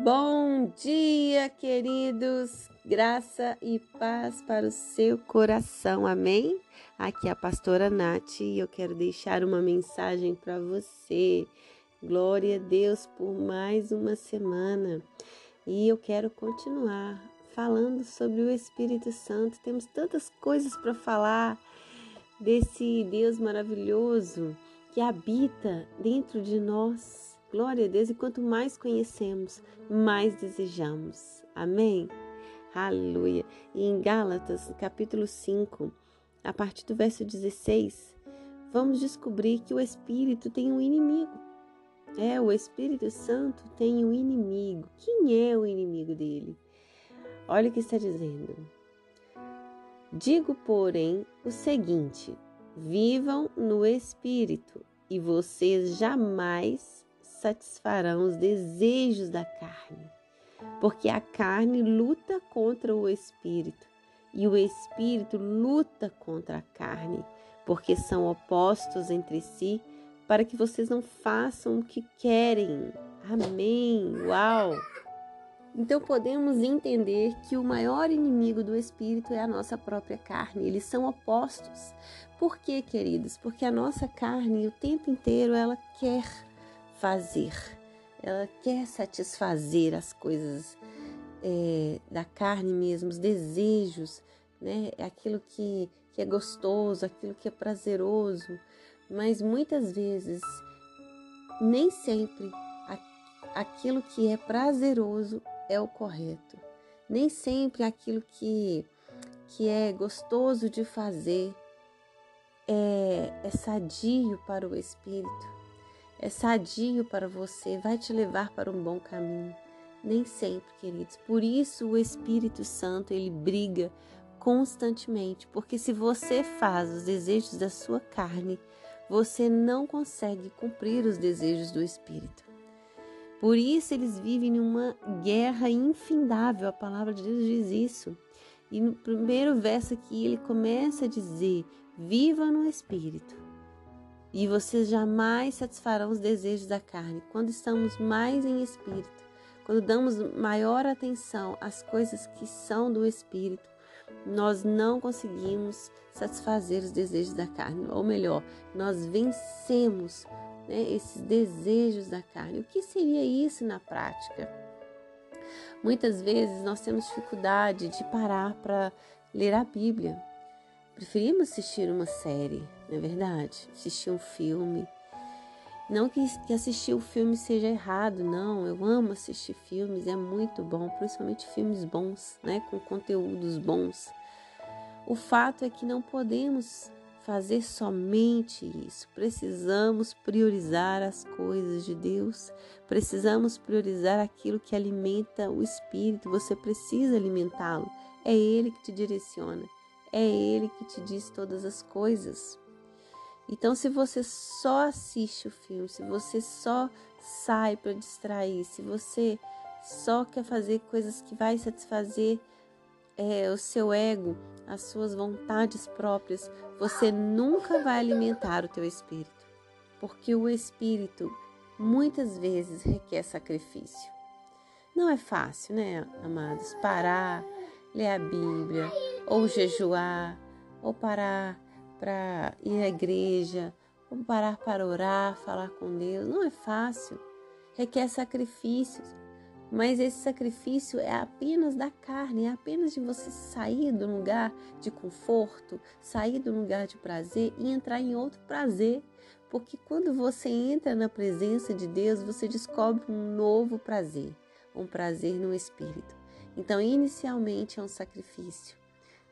Bom dia, queridos. Graça e paz para o seu coração. Amém? Aqui é a pastora Nath e eu quero deixar uma mensagem para você. Glória a Deus por mais uma semana. E eu quero continuar falando sobre o Espírito Santo. Temos tantas coisas para falar desse Deus maravilhoso que habita dentro de nós Glória a Deus, e quanto mais conhecemos, mais desejamos. Amém? Aleluia. E em Gálatas, capítulo 5, a partir do verso 16, vamos descobrir que o Espírito tem um inimigo. É, o Espírito Santo tem um inimigo. Quem é o inimigo dele? Olha o que está dizendo. Digo, porém, o seguinte: vivam no Espírito, e vocês jamais satisfarão os desejos da carne, porque a carne luta contra o espírito e o espírito luta contra a carne, porque são opostos entre si, para que vocês não façam o que querem. Amém. Uau! Então podemos entender que o maior inimigo do espírito é a nossa própria carne. Eles são opostos. Por quê, queridos? Porque a nossa carne o tempo inteiro ela quer fazer, ela quer satisfazer as coisas é, da carne mesmo, os desejos, né? Aquilo que, que é gostoso, aquilo que é prazeroso, mas muitas vezes, nem sempre aquilo que é prazeroso é o correto. Nem sempre aquilo que, que é gostoso de fazer é, é sadio para o espírito é sadio para você, vai te levar para um bom caminho. Nem sempre, queridos. Por isso o Espírito Santo, ele briga constantemente, porque se você faz os desejos da sua carne, você não consegue cumprir os desejos do Espírito. Por isso eles vivem numa guerra infindável, a palavra de Deus diz isso. E no primeiro verso aqui ele começa a dizer: viva no Espírito e vocês jamais satisfarão os desejos da carne. Quando estamos mais em espírito, quando damos maior atenção às coisas que são do espírito, nós não conseguimos satisfazer os desejos da carne, ou melhor, nós vencemos né, esses desejos da carne. O que seria isso na prática? Muitas vezes nós temos dificuldade de parar para ler a Bíblia. Preferimos assistir uma série, não é verdade? Assistir um filme. Não que, que assistir o filme seja errado, não. Eu amo assistir filmes, é muito bom, principalmente filmes bons, né? Com conteúdos bons. O fato é que não podemos fazer somente isso. Precisamos priorizar as coisas de Deus. Precisamos priorizar aquilo que alimenta o espírito. Você precisa alimentá-lo. É Ele que te direciona. É Ele que te diz todas as coisas. Então, se você só assiste o filme, se você só sai para distrair, se você só quer fazer coisas que vai satisfazer é, o seu ego, as suas vontades próprias, você nunca vai alimentar o teu espírito, porque o espírito muitas vezes requer sacrifício. Não é fácil, né, amados, parar, ler a Bíblia, ou jejuar, ou parar para ir à igreja, ou parar para orar, falar com Deus. Não é fácil, requer sacrifícios. Mas esse sacrifício é apenas da carne, é apenas de você sair do lugar de conforto, sair do lugar de prazer e entrar em outro prazer. Porque quando você entra na presença de Deus, você descobre um novo prazer, um prazer no espírito. Então, inicialmente é um sacrifício,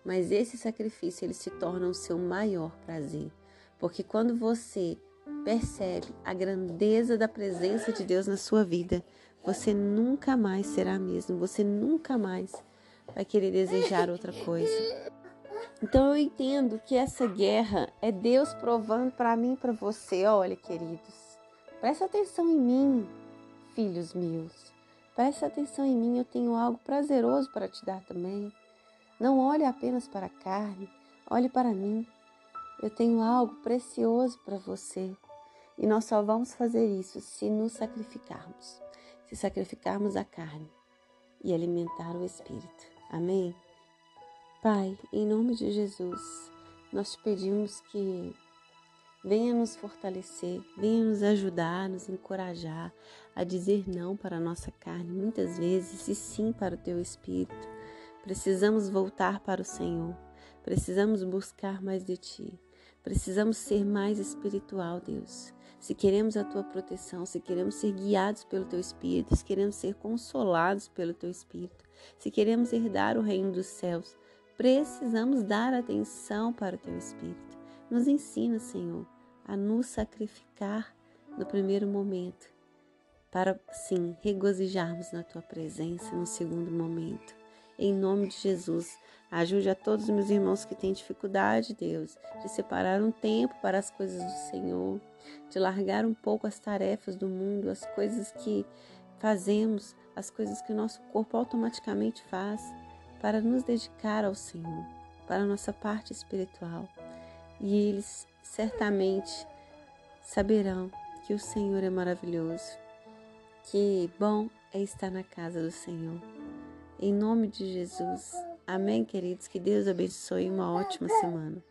mas esse sacrifício ele se torna o seu maior prazer, porque quando você percebe a grandeza da presença de Deus na sua vida, você nunca mais será mesmo, você nunca mais vai querer desejar outra coisa. Então eu entendo que essa guerra é Deus provando para mim para você, olha, queridos. Presta atenção em mim, filhos meus. Presta atenção em mim, eu tenho algo prazeroso para te dar também. Não olhe apenas para a carne, olhe para mim. Eu tenho algo precioso para você. E nós só vamos fazer isso se nos sacrificarmos. se sacrificarmos a carne e alimentar o espírito. Amém? Pai, em nome de Jesus, nós te pedimos que venha nos fortalecer, venha nos ajudar, nos encorajar a dizer não para a nossa carne, muitas vezes, e sim para o teu espírito. Precisamos voltar para o Senhor, precisamos buscar mais de ti, precisamos ser mais espiritual, Deus. Se queremos a tua proteção, se queremos ser guiados pelo teu espírito, se queremos ser consolados pelo teu espírito, se queremos herdar o reino dos céus, precisamos dar atenção para o teu espírito. Nos ensina, Senhor, a nos sacrificar no primeiro momento, para sim regozijarmos na tua presença no segundo momento. Em nome de Jesus, ajude a todos os meus irmãos que têm dificuldade, Deus, de separar um tempo para as coisas do Senhor, de largar um pouco as tarefas do mundo, as coisas que fazemos, as coisas que o nosso corpo automaticamente faz para nos dedicar ao Senhor, para a nossa parte espiritual. E eles certamente saberão que o Senhor é maravilhoso, que bom é estar na casa do Senhor. Em nome de Jesus. Amém, queridos. Que Deus abençoe uma ótima semana.